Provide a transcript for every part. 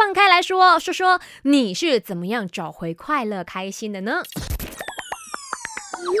放开来说，说说你是怎么样找回快乐、开心的呢？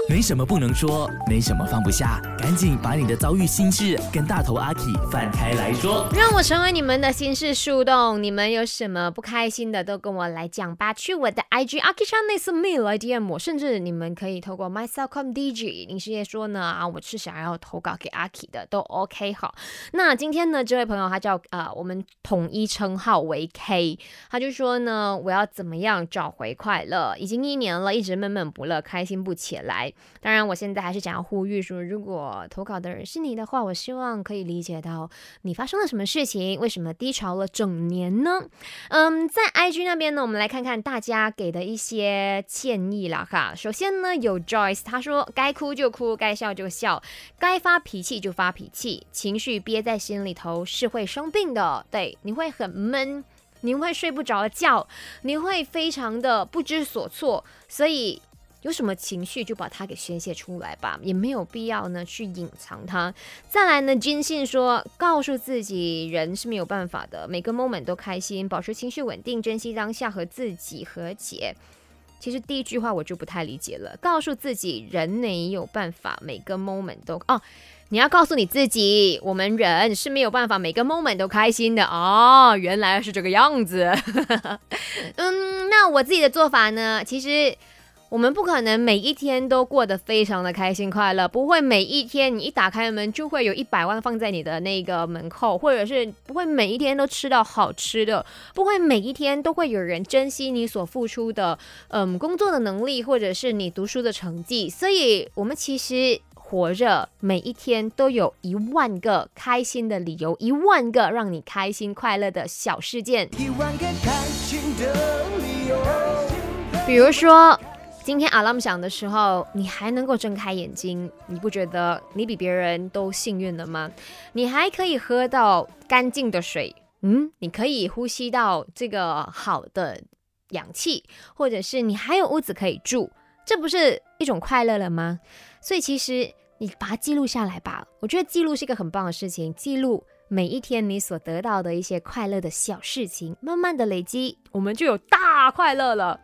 没什么不能说，没什么放不下，赶紧把你的遭遇心事跟大头阿 K 放开来说。让我成为你们的心事树洞，你们有什么不开心的都跟我来讲吧。去我的 IG a k i s h a n e s me 来 DM，甚至你们可以透过 myselfcom DJ，你是说呢啊，我是想要投稿给阿 K 的，都 OK 好。那今天呢，这位朋友他叫呃，我们统一称号为 K，他就说呢，我要怎么样找回快乐？已经一年了，一直闷闷不乐，开心不起来。来当然，我现在还是想要呼吁说，如果投稿的人是你的话，我希望可以理解到你发生了什么事情，为什么低潮了整年呢？嗯，在 IG 那边呢，我们来看看大家给的一些建议啦哈。首先呢，有 Joyce，他说该哭就哭，该笑就笑，该发脾气就发脾气，情绪憋在心里头是会生病的，对，你会很闷，你会睡不着觉，你会非常的不知所措，所以。有什么情绪就把它给宣泄出来吧，也没有必要呢去隐藏它。再来呢，坚信说，告诉自己人是没有办法的，每个 moment 都开心，保持情绪稳定，珍惜当下和自己和解。其实第一句话我就不太理解了，告诉自己人没有办法，每个 moment 都哦，你要告诉你自己，我们人是没有办法每个 moment 都开心的哦，原来是这个样子。嗯，那我自己的做法呢，其实。我们不可能每一天都过得非常的开心快乐，不会每一天你一打开门就会有一百万放在你的那个门口，或者是不会每一天都吃到好吃的，不会每一天都会有人珍惜你所付出的，嗯，工作的能力或者是你读书的成绩。所以，我们其实活着每一天都有一万个开心的理由，一万个让你开心快乐的小事件。比如说。今天 alarm 响的时候，你还能够睁开眼睛，你不觉得你比别人都幸运了吗？你还可以喝到干净的水，嗯，你可以呼吸到这个好的氧气，或者是你还有屋子可以住，这不是一种快乐了吗？所以其实你把它记录下来吧，我觉得记录是一个很棒的事情，记录每一天你所得到的一些快乐的小事情，慢慢的累积，我们就有大快乐了。